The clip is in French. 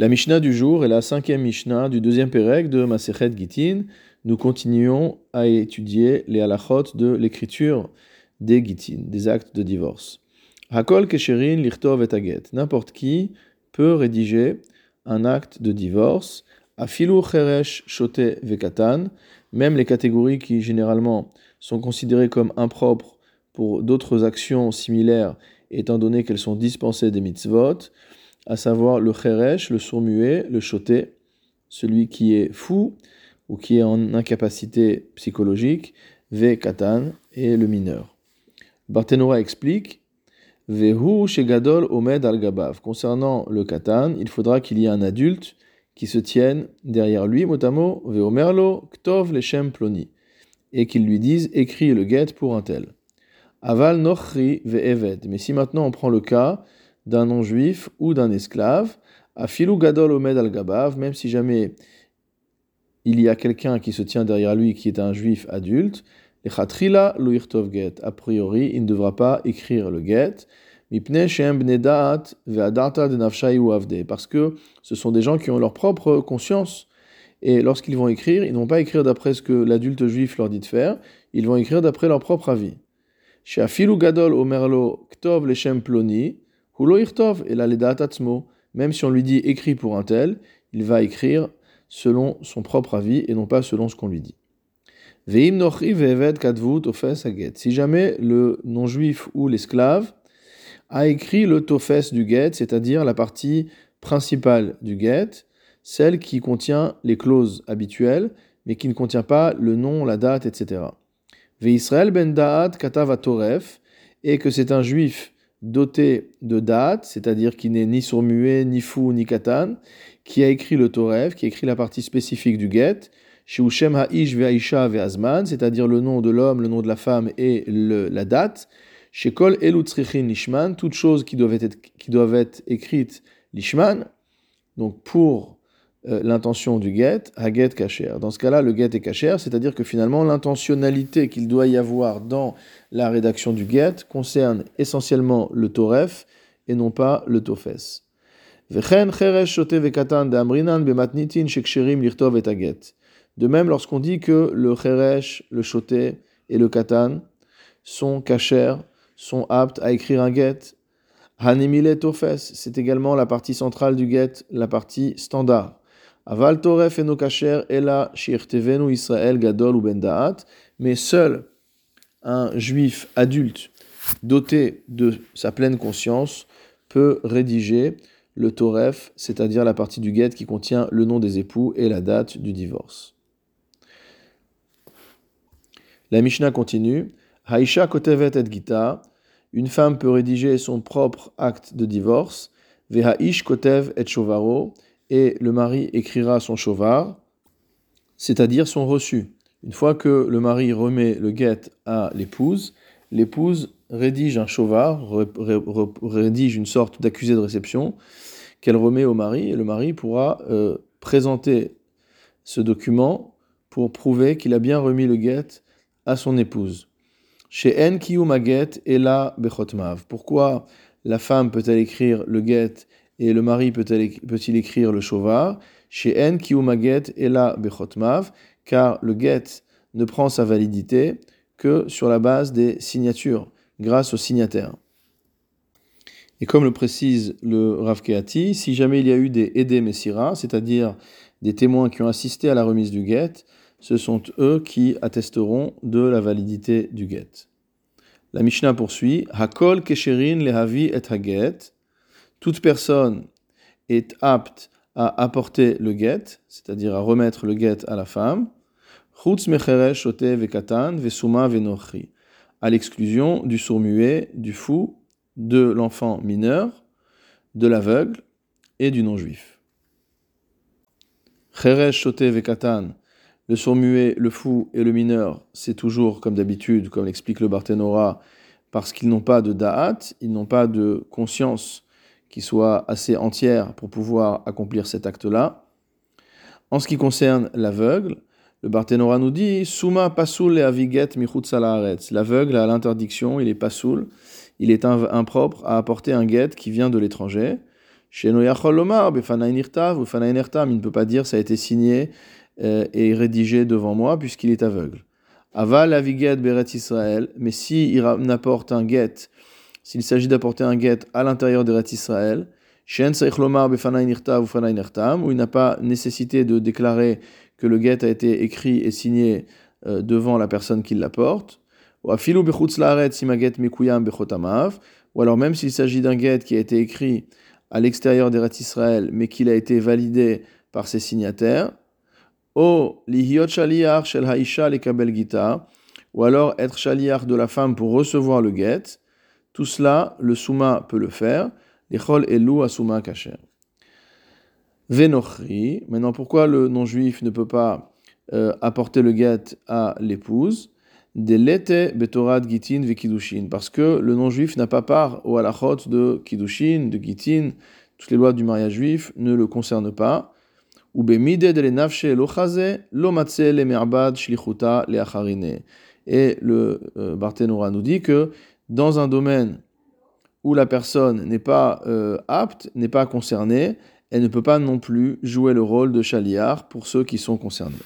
La Mishnah du jour est la cinquième Mishnah du deuxième Pérec de Masechet Gitin. Nous continuons à étudier les halachot de l'écriture des Gitin, des actes de divorce. Hakol kesherin lichtov et aget. N'importe qui peut rédiger un acte de divorce. Afilu cheresh shote vekatan. Même les catégories qui généralement sont considérées comme impropres pour d'autres actions similaires, étant donné qu'elles sont dispensées des mitzvot, à savoir le cheresh, le sourd-muet, le choté, celui qui est fou ou qui est en incapacité psychologique, ve katan, et le mineur. Barthénora explique Vehu shegadol omed al gabav. Concernant le katan, il faudra qu'il y ait un adulte qui se tienne derrière lui, motamo, veomerlo, ktov leshem ploni, et qu'il lui dise écris le guet pour un tel. Aval nochri ve'eved. Mais si maintenant on prend le cas d'un non-juif ou d'un esclave, afilu gadol omed al gabav, même si jamais il y a quelqu'un qui se tient derrière lui qui est un juif adulte, chatrila luirtov get. A priori, il ne devra pas écrire le get. Parce que ce sont des gens qui ont leur propre conscience. Et lorsqu'ils vont écrire, ils ne vont pas écrire d'après ce que l'adulte juif leur dit de faire, ils vont écrire d'après leur propre avis. gadol omerlo ktov leshem ploni, et la Même si on lui dit écrit pour un tel, il va écrire selon son propre avis et non pas selon ce qu'on lui dit. Si jamais le non-juif ou l'esclave a écrit le tofes du get, c'est-à-dire la partie principale du get, celle qui contient les clauses habituelles, mais qui ne contient pas le nom, la date, etc. Ben da'at katav et que c'est un juif doté de date, c'est-à-dire qui n'est ni sourd-muet, ni fou, ni katan, qui a écrit le toref, qui a écrit la partie spécifique du get, Shem ha'ish ve'aisha ve'azman, c'est-à-dire le nom de l'homme, le nom de la femme et la date, Shekol elutzrichin lishman, toutes choses qui doivent être, qui doivent être écrites lishman, donc pour euh, l'intention du get, haget kacher. Dans ce cas-là, le get est kacher, c'est-à-dire que finalement l'intentionnalité qu'il doit y avoir dans la rédaction du get concerne essentiellement le toref et non pas le tofes. De même, lorsqu'on dit que le cheresh, le shoté et le katan sont kacher, sont aptes à écrire un get, hanimile tofes, c'est également la partie centrale du get, la partie standard. Aval toref eno kasher ela shirtevenu Israël gadol ou bendaat, mais seul un juif adulte doté de sa pleine conscience peut rédiger le toref, c'est-à-dire la partie du get qui contient le nom des époux et la date du divorce. La Mishnah continue. Haisha kotevet et gita. Une femme peut rédiger son propre acte de divorce. Vehaish kotev et et le mari écrira son chovar, c'est-à-dire son reçu. Une fois que le mari remet le guet à l'épouse, l'épouse rédige un chovar, rédige une sorte d'accusé de réception qu'elle remet au mari, et le mari pourra euh, présenter ce document pour prouver qu'il a bien remis le guet à son épouse. Chez En Bechotmav. Pourquoi la femme peut-elle écrire le guet et le mari peut-il écrire le shovar chez En Kiumaget car le get ne prend sa validité que sur la base des signatures, grâce aux signataires. Et comme le précise le Rav Keati, si jamais il y a eu des Ede Messira, c'est-à-dire des témoins qui ont assisté à la remise du get, ce sont eux qui attesteront de la validité du get. La Mishnah poursuit Hakol kesherin lehavi et haget toute personne est apte à apporter le guet, c'est-à-dire à remettre le guet à la femme, à l'exclusion du sourd-muet, du fou, de l'enfant mineur, de l'aveugle et du non-juif. Le sourd-muet, le fou et le mineur, c'est toujours comme d'habitude, comme l'explique le Barthénora, parce qu'ils n'ont pas de da'at, ils n'ont pas de conscience qui soit assez entière pour pouvoir accomplir cet acte-là. En ce qui concerne l'aveugle, le Barthénora nous dit Suma pasul et aviget L'aveugle a l'interdiction, il est pasoul, il est impropre à apporter un guet qui vient de l'étranger. Chez Noyachol Lomar, Befanain Irtav ou il ne peut pas dire ça a été signé euh, et rédigé devant moi puisqu'il est aveugle. Aval aviget beret Israël, mais si il apporte un get, s'il s'agit d'apporter un get à l'intérieur de Israël, Shen ou où il n'a pas nécessité de déclarer que le get a été écrit et signé euh, devant la personne qui l'apporte, ou ou alors même s'il s'agit d'un get qui a été écrit à l'extérieur des Israël, mais qu'il a été validé par ses signataires, o lihiot shaliach shel haisha ou alors être shaliach de la femme pour recevoir le get, tout cela, le souma peut le faire, l'echol elu asuma kacher. Venochri, maintenant pourquoi le non-juif ne peut pas euh, apporter le get à l'épouse, betorad gitin parce que le non-juif n'a pas part au halachot de kiddushin, de gitin, toutes les lois du mariage juif ne le concernent pas. Ou bemide de nafshe lo chaze, lo matse le me'abad shlichuta le acharine. Et le euh, Barthénora nous dit que dans un domaine où la personne n'est pas euh, apte, n'est pas concernée, elle ne peut pas non plus jouer le rôle de chaliar pour ceux qui sont concernés.